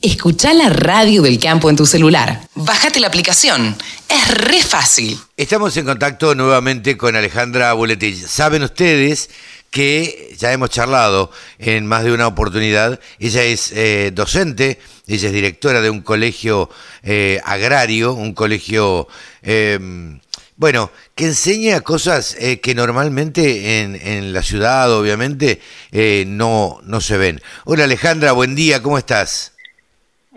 Escucha la radio del campo en tu celular. Bájate la aplicación. Es re fácil. Estamos en contacto nuevamente con Alejandra Buletich. Saben ustedes que ya hemos charlado en más de una oportunidad. Ella es eh, docente, ella es directora de un colegio eh, agrario, un colegio, em, bueno, que enseña cosas eh, que normalmente en, en, la ciudad, obviamente, no, no se ven. Hola Alejandra, buen día, ¿cómo estás?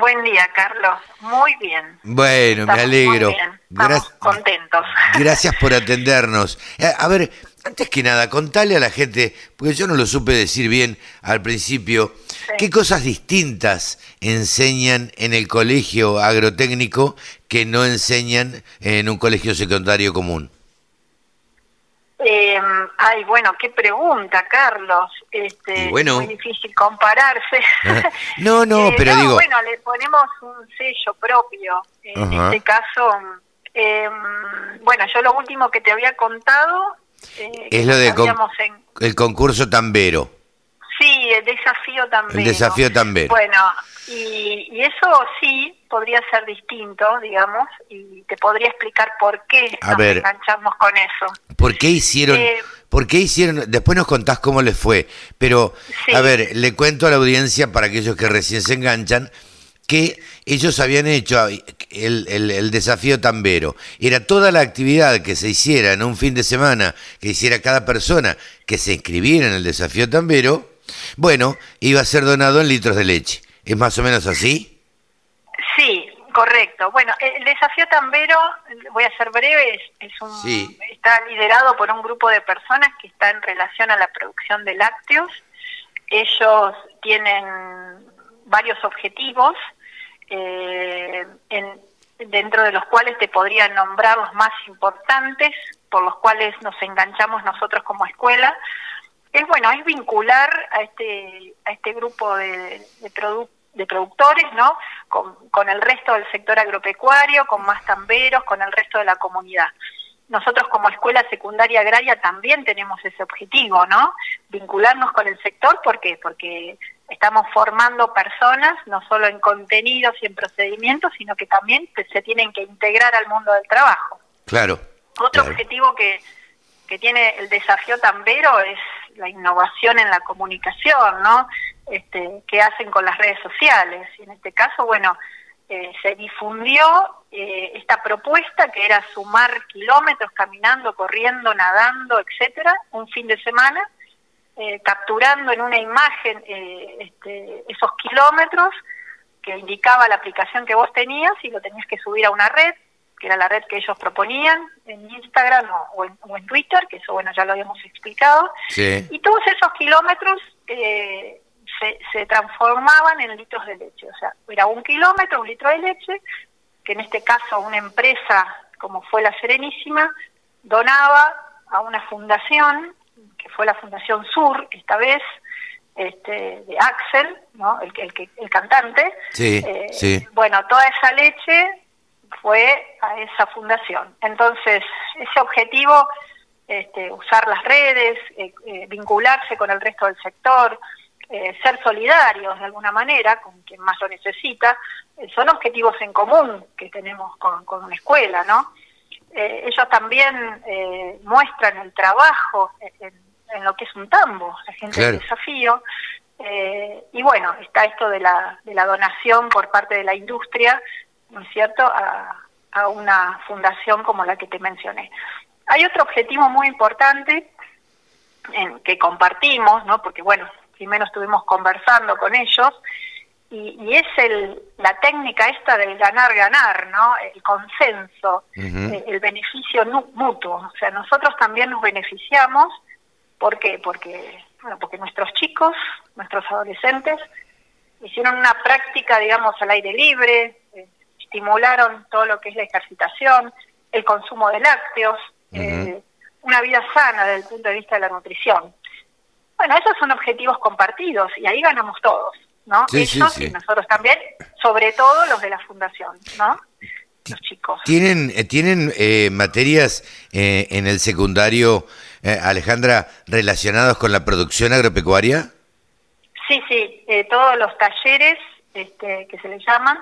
Buen día, Carlos. Muy bien. Bueno, me alegro. Muy bien. Estamos contentos. Gracias por atendernos. Eh, a ver, antes que nada, contale a la gente, porque yo no lo supe decir bien al principio, ¿qué cosas distintas enseñan en el colegio agrotécnico que no enseñan en un colegio secundario común? Eh, ay, bueno, qué pregunta, Carlos. Este, bueno, muy difícil compararse. no, no, eh, pero digo. Bueno, le ponemos un sello propio. En este caso, eh, bueno, yo lo último que te había contado. Eh, es lo de el concurso Tambero. El desafío. El Tambero. Bueno, y, y eso sí, podría ser distinto, digamos, y te podría explicar por qué nos enganchamos con eso. ¿Por qué hicieron? Eh, ¿Por qué hicieron? Después nos contás cómo les fue, pero a ver, le cuento a la audiencia para aquellos que recién se enganchan que ellos habían hecho el, el, desafío tambero. Era toda la actividad que se hiciera en un fin de semana, que hiciera cada persona que se inscribiera en el desafío tambero, bueno, iba a ser donado en litros de leche. ¿Es más o menos así? Sí, correcto. Bueno, el desafío Tambero, voy a ser breve, es, un, está liderado por un grupo de personas que está en relación a la producción de lácteos. Ellos tienen varios objetivos, eh, dentro de los cuales te podrían nombrar los más importantes, por los cuales nos enganchamos nosotros como escuela. Es bueno, es vincular a este, a este grupo de, de productores, ¿no? Con, el resto del sector agropecuario, con más tamberos, con el resto de la comunidad. Nosotros como escuela secundaria agraria también tenemos ese objetivo, ¿no? Vincularnos con el sector, ¿por qué? Porque estamos formando personas, no solo en contenidos y en procedimientos, sino que también se tienen que integrar al mundo del trabajo. Claro. Otro objetivo que, que tiene el desafío tambero es la innovación en la comunicación, ¿no? este, que hacen con las redes sociales. Y en este caso, bueno, eh, se difundió eh, esta propuesta que era sumar kilómetros caminando, corriendo, nadando, etcétera, un fin de semana, eh, capturando en una imagen este, esos kilómetros que indicaba la aplicación que vos tenías y lo tenías que subir a una red, que era la red que ellos proponían en Instagram o, en, Twitter, que eso bueno ya lo habíamos explicado. Y todos esos kilómetros eh, se, transformaban en litros de leche. O sea, era un kilómetro, un litro de leche, que en este caso una empresa como fue la Serenísima, donaba a una fundación, que fue la Fundación Sur, esta vez, este, de Axel, ¿no? el, el, el cantante. Sí, eh, sí. Bueno, toda esa leche fue a esa fundación. Entonces, ese objetivo, este, usar las redes, eh, eh, vincularse con el resto del sector, eh, ser solidarios de alguna manera con quien más lo necesita, son objetivos en común que tenemos con, una escuela, ¿no? Ellos también muestran el trabajo en, lo que es un tambo, la gente del desafío, y bueno, está esto de la, de la donación por parte de la industria, ¿no es cierto?, a, a una fundación como la que te mencioné. Hay otro objetivo muy importante en, que compartimos, ¿no? Porque bueno, primero estuvimos conversando con ellos, y, es el, la técnica esta del ganar-ganar, ¿no? El consenso, eh, el, beneficio mutuo. O sea, nosotros también nos beneficiamos, ¿por qué? Porque, bueno, porque nuestros chicos, nuestros adolescentes, hicieron una práctica, digamos, al aire libre, estimularon todo lo que es la ejercitación, el consumo de lácteos, eh, una vida sana desde el punto de vista de la nutrición. Bueno, esos son objetivos compartidos y ahí ganamos todos, ¿no? Ellos y nosotros también, sobre todo los de la fundación, ¿no? Los chicos. ¿Tienen, eh, tienen eh, materias eh, en el secundario, Alejandra, relacionados con la producción agropecuaria? Sí, sí, todos los talleres este, que se le llaman,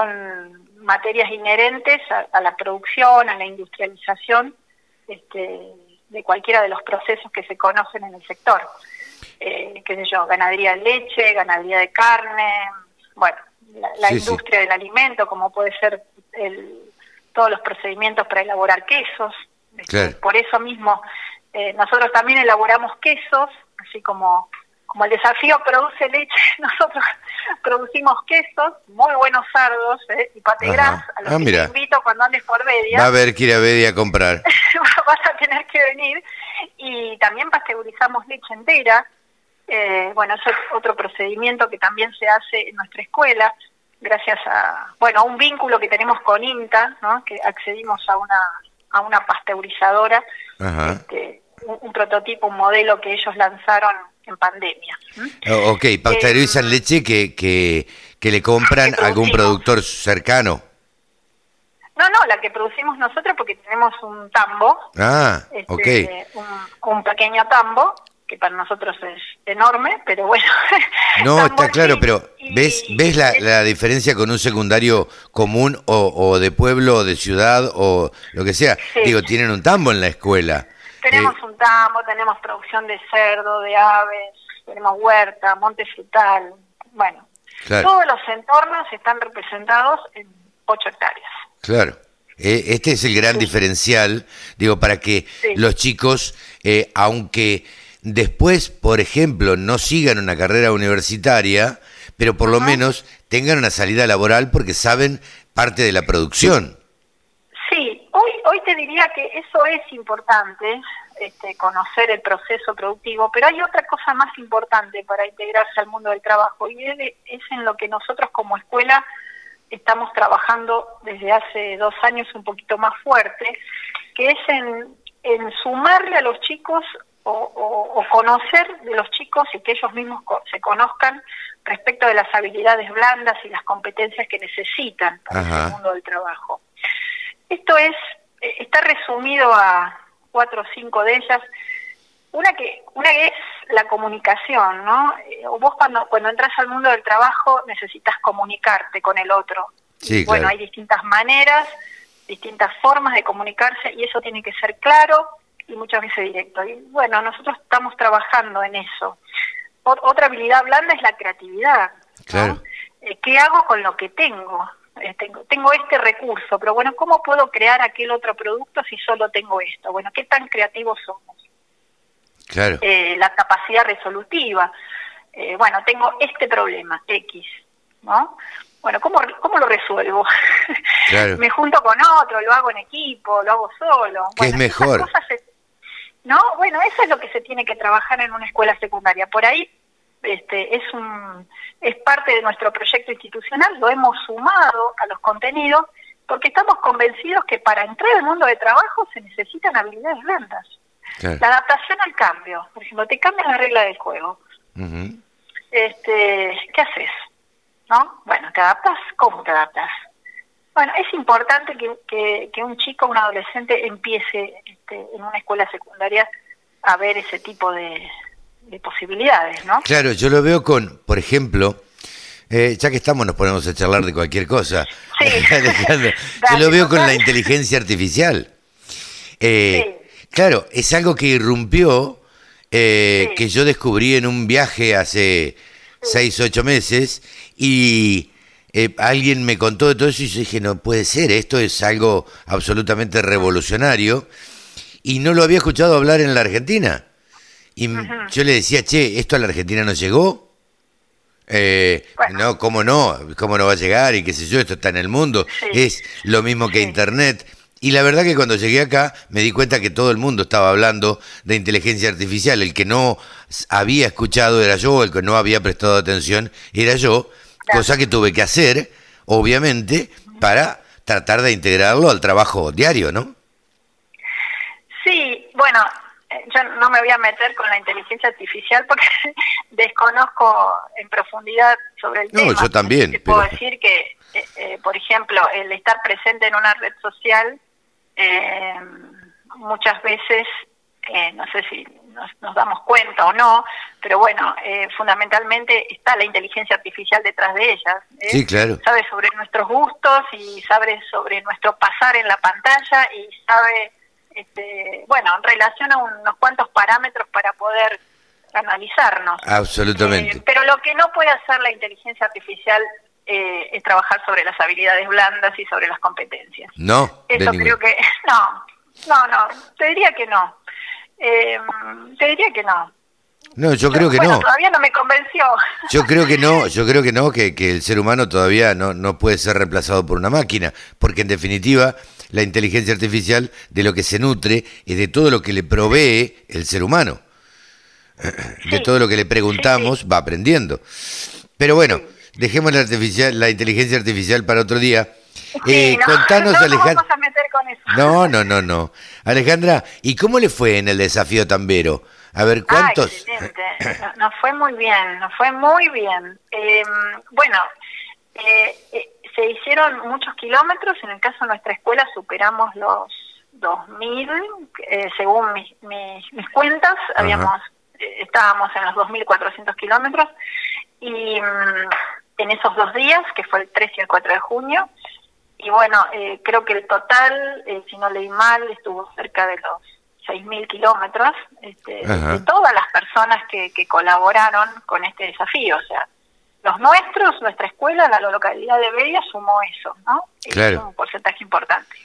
son materias inherentes a, la producción, a la industrialización este, de cualquiera de los procesos que se conocen en el sector. Eh, qué sé yo, ganadería de leche, ganadería de carne, bueno, la, industria del alimento, como puede ser el, todos los procedimientos para elaborar quesos. Este, por eso mismo, eh, nosotros también elaboramos quesos, así como como el desafío produce leche, nosotros producimos quesos, muy buenos sardos eh, y pategras, a los ah, que te invito cuando andes por Bedia. Va a haber que ir a Bedia a comprar. vas a tener que venir. Y también pasteurizamos leche entera. Eh, bueno, eso es otro procedimiento que también se hace en nuestra escuela, gracias a, bueno, a un vínculo que tenemos con INTA, ¿no? que accedimos a una, a una pasteurizadora, este, un prototipo, un modelo que ellos lanzaron en pandemia. Oh, ok, pasteurizan eh, leche que, que, que le compran a algún productor cercano. No, no, la que producimos nosotros porque tenemos un tambo. Ah, este, Un, pequeño tambo que para nosotros es enorme, pero bueno. No, está claro, pero ¿ves ves la, la, diferencia con un secundario común o, o, de pueblo o de ciudad o lo que sea? Digo, tienen un tambo en la escuela. Tenemos un tambo, tenemos producción de cerdo, de aves, tenemos huerta, monte frutal, bueno, todos los entornos están representados en 8 hectáreas. Claro. Eh, este es el gran diferencial, digo, para que los chicos, eh, aunque después, por ejemplo, no sigan una carrera universitaria, pero por lo menos tengan una salida laboral porque saben parte de la producción diría que eso es importante, este, conocer el proceso productivo, pero hay otra cosa más importante para integrarse al mundo del trabajo y es en lo que nosotros como escuela estamos trabajando desde hace dos años un poquito más fuerte, que es en, sumarle a los chicos o, conocer de los chicos y que ellos mismos se conozcan respecto de las habilidades blandas y las competencias que necesitan para el mundo del trabajo. Esto es está resumido a cuatro o cinco de ellas. Una que, una que es la comunicación, ¿no? Eh, vos cuando, cuando entras al mundo del trabajo necesitas comunicarte con el otro. Sí, bueno, hay distintas maneras, distintas formas de comunicarse y eso tiene que ser claro y muchas veces directo. Y bueno, nosotros estamos trabajando en eso. otra habilidad blanda es la creatividad. Claro. Eh, ¿Qué hago con lo que tengo? Eh, tengo, tengo este recurso, pero bueno, ¿cómo puedo crear aquel otro producto si solo tengo esto? Bueno, ¿qué tan creativos somos? Claro. Eh, la capacidad resolutiva. Eh, bueno, tengo este problema, X, ¿no? Bueno, ¿cómo, cómo lo resuelvo? Me junto con otro, lo hago en equipo, lo hago solo. ¿Qué es mejor? ¿No? Bueno, eso es lo que se tiene que trabajar en una escuela secundaria. Por ahí este, es, un, es parte de nuestro proyecto institucional, lo hemos sumado a los contenidos porque estamos convencidos que para entrar al mundo de trabajo se necesitan habilidades blandas. La adaptación al cambio, por ejemplo, te cambian la regla del juego. este, ¿Qué haces? ¿No? Bueno, ¿te adaptas? ¿Cómo te adaptas? Bueno, es importante que, que, un chico, un adolescente empiece este, en una escuela secundaria a ver ese tipo de, de posibilidades, ¿no? Claro, yo lo veo con, por ejemplo, eh, ya que estamos nos ponemos a charlar de cualquier cosa. Sí. yo lo veo con la inteligencia artificial. Eh, claro, es algo que irrumpió, eh, que yo descubrí en un viaje hace seis, ocho meses y alguien me contó de todo eso y yo dije, no puede ser, esto es algo absolutamente revolucionario y no lo había escuchado hablar en la Argentina. Y yo le decía, che, ¿esto a la Argentina no llegó? Eh, No, ¿cómo no? ¿Cómo no va a llegar? Y qué sé yo, esto está en el mundo. Es lo mismo que Internet. Y la verdad que cuando llegué acá me di cuenta que todo el mundo estaba hablando de inteligencia artificial. El que no había escuchado era yo, el que no había prestado atención era yo, cosa que tuve que hacer, obviamente, para tratar de integrarlo al trabajo diario, ¿no? Sí, bueno, yo no me voy a meter con la inteligencia artificial porque desconozco en profundidad sobre el tema. No, yo también. Te puedo decir que, eh, eh, por ejemplo, el estar presente en una red social eh, muchas veces, no sé si nos, damos cuenta o no, pero bueno, eh, fundamentalmente está la inteligencia artificial detrás de ellas. ¿eh? Sí, claro. Sabe sobre nuestros gustos y sabe sobre nuestro pasar en la pantalla y sabe, este, bueno, relaciona unos cuantos parámetros para poder analizarnos. Absolutamente. Eh, pero lo que no puede hacer la inteligencia artificial es trabajar sobre las habilidades blandas y sobre las competencias. No. Eso creo que no, no, no, te diría que no. Eh, te diría que no. No, yo creo que no. Todavía no me convenció. Yo creo que no, yo creo que no, que, que el ser humano todavía no, no puede ser reemplazado por una máquina, porque en definitiva la inteligencia artificial de lo que se nutre es de todo lo que le provee el ser humano. De todo lo que le preguntamos va aprendiendo. Pero bueno, dejemos la, artificial, la inteligencia artificial para otro día. Eh, contanos, Alejandra. a meter con eso. No, no, no, no. Alejandra, ¿y cómo le fue en el desafío tambero? A ver, ¿cuántos? Ah, nos fue muy bien, nos fue muy bien. Em, bueno, eh, eh, se hicieron muchos kilómetros. En el caso de nuestra escuela superamos los 2.000, eh, según mis, mis, cuentas. Habíamos Estábamos en los 2.400 kilómetros. Y mm, en esos dos días, que fue el 3 y el 4 de junio, y bueno, eh, creo que el total, eh, si no leí mal, estuvo cerca de los 6.000 kilómetros este, de todas las personas que, que colaboraron con este desafío. O sea, los nuestros, nuestra escuela, la localidad de Bella sumó eso, ¿no? Es un porcentaje importante.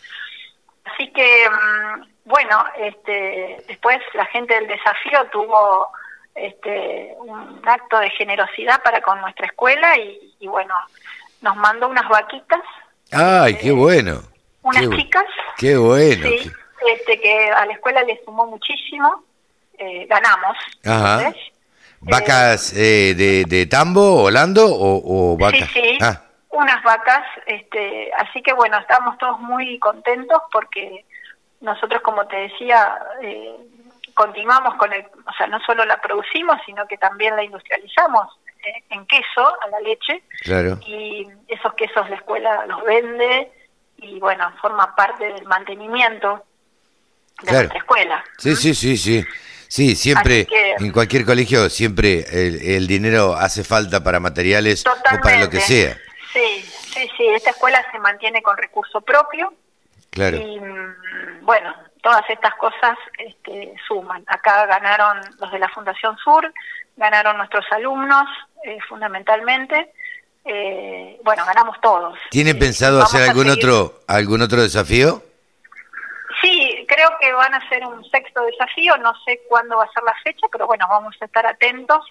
Así que, mm, bueno, este, después la gente del desafío tuvo este, un acto de generosidad para con nuestra escuela y, y bueno, nos mandó unas vaquitas Ay, qué bueno. Unas chicas. Qué bueno. Sí, este, que a la escuela le sumó muchísimo. Eh, ganamos. Ajá. ¿Vacas eh, de, de, tambo, Holando o, o vacas? Sí, sí. Ah. Unas vacas. Este, así que bueno, estamos todos muy contentos porque nosotros, como te decía, eh, continuamos con el, o sea, no solo la producimos, sino que también la industrializamos en queso, a la leche, claro. y esos quesos la escuela los vende y bueno, forma parte del mantenimiento de nuestra escuela. Sí, sí, sí, sí. Sí, siempre, en cualquier colegio, siempre el, dinero hace falta para materiales o para lo que sea. Sí, sí, sí, esta escuela se mantiene con recurso propio. Claro. Y mm, bueno, todas estas cosas este, suman. Acá ganaron los de la Fundación Sur, ganaron nuestros alumnos, eh, fundamentalmente. Eh, bueno, ganamos todos. ¿Tienen pensado hacer algún otro algún otro desafío? Creo que van a hacer un sexto desafío, no sé cuándo va a ser la fecha, pero bueno, vamos a estar atentos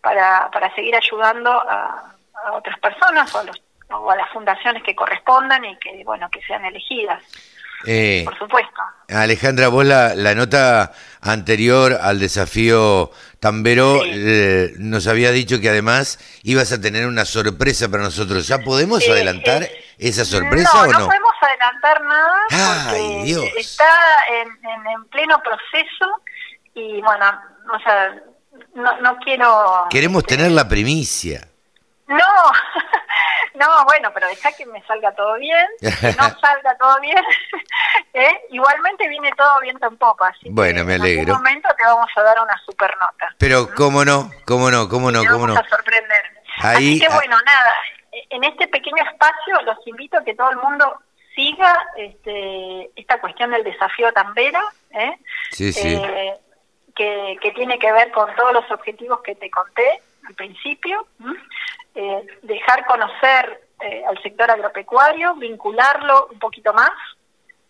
para, para seguir ayudando a, otras personas o a, los, o a las fundaciones que correspondan y que, bueno, que sean elegidas. Eh, por supuesto. Alejandra, vos la, la nota anterior al desafío Tambero eh, nos había dicho que además ibas a tener una sorpresa para nosotros. ¿Ya podemos adelantar esa sorpresa o no? No podemos adelantar nada porque está en, en, pleno proceso y bueno, o sea, no, no quiero... Queremos tener la primicia. No, no, bueno, pero deja que me salga todo bien, que no salga todo bien. ¿eh? Igualmente viene todo bien tampoco, así bueno, me alegro. en algún momento te vamos a dar una super nota. Pero cómo no, cómo no, cómo no, cómo no. a sorprender. así que bueno, nada, en este pequeño espacio los invito a que todo el mundo siga este, esta cuestión del desafío Tambera, ¿eh? Sí, sí. Eh, que, que tiene que ver con todos los objetivos que te conté al principio, eh, dejar conocer eh, al sector agropecuario, vincularlo un poquito más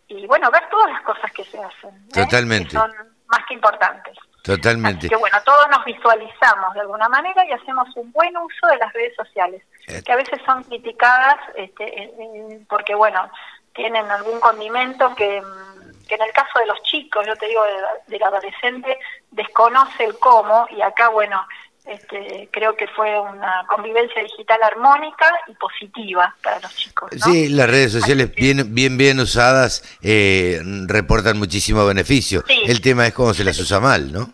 y bueno, ver todas las cosas que se hacen. ¿eh? Totalmente. Que son más que importantes. Totalmente. Así que bueno, todos nos visualizamos de alguna manera y hacemos un buen uso de las redes sociales, que a veces son criticadas este, porque bueno, tienen algún condimento que, que, en el caso de los chicos, yo te digo, del adolescente, desconoce el cómo y acá bueno, este, creo que fue una convivencia digital armónica y positiva para los chicos. Sí, las redes sociales bien, bien, bien usadas reportan muchísimo beneficio. El tema es cómo se las usa mal, ¿no?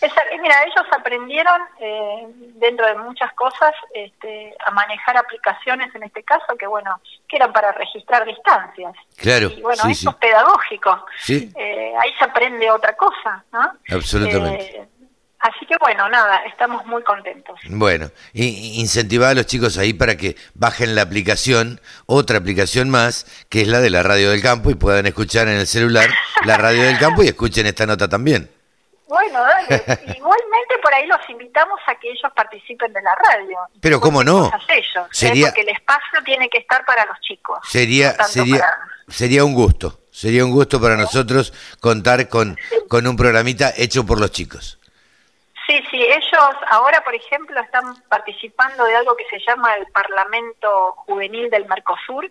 en mira, ellos aprendieron eh, dentro de muchas cosas este, a manejar aplicaciones en este caso que bueno, que eran para registrar distancias. Claro. Y bueno, eso es pedagógico. Eh, ahí se aprende otra cosa, ¿no? Absolutamente. Eh, así que bueno, nada, estamos muy contentos. Bueno, incentivar a los chicos ahí para que bajen la aplicación, otra aplicación más, que es la de la radio del campo y puedan escuchar en el celular la radio del campo y escuchen esta nota también. Bueno, dale. Igualmente por ahí los invitamos a que ellos participen de la radio. Pero cómo no. Ellos, ¿eh? sería, porque el espacio tiene que estar para los chicos. Sería, sería, sería un gusto. Sería un gusto para nosotros contar con, con un programita hecho por los chicos. Sí, sí, ellos ahora, por ejemplo, están participando de algo que se llama el Parlamento Juvenil del Mercosur.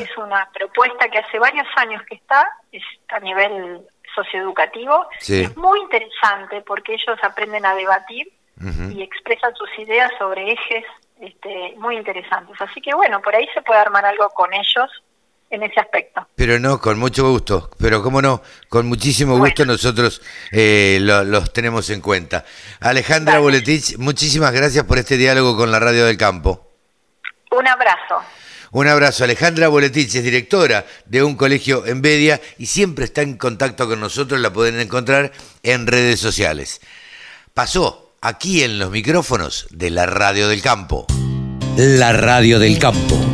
Es una propuesta que hace varios años que está, es a nivel socioeducativo. Es muy interesante porque ellos aprenden a debatir y expresan sus ideas sobre ejes este, muy interesantes. Así que bueno, por ahí se puede armar algo con ellos en ese aspecto. Pero no, con mucho gusto, pero cómo no, con muchísimo gusto nosotros eh, los tenemos en cuenta. Alejandra Boletich, muchísimas gracias por este diálogo con la Radio del Campo. Un abrazo. Un abrazo. Alejandra Boletich es directora de un colegio en Bedia y siempre está en contacto con nosotros, la pueden encontrar en redes sociales. Pasó aquí en los micrófonos de la Radio del Campo. La Radio del Campo.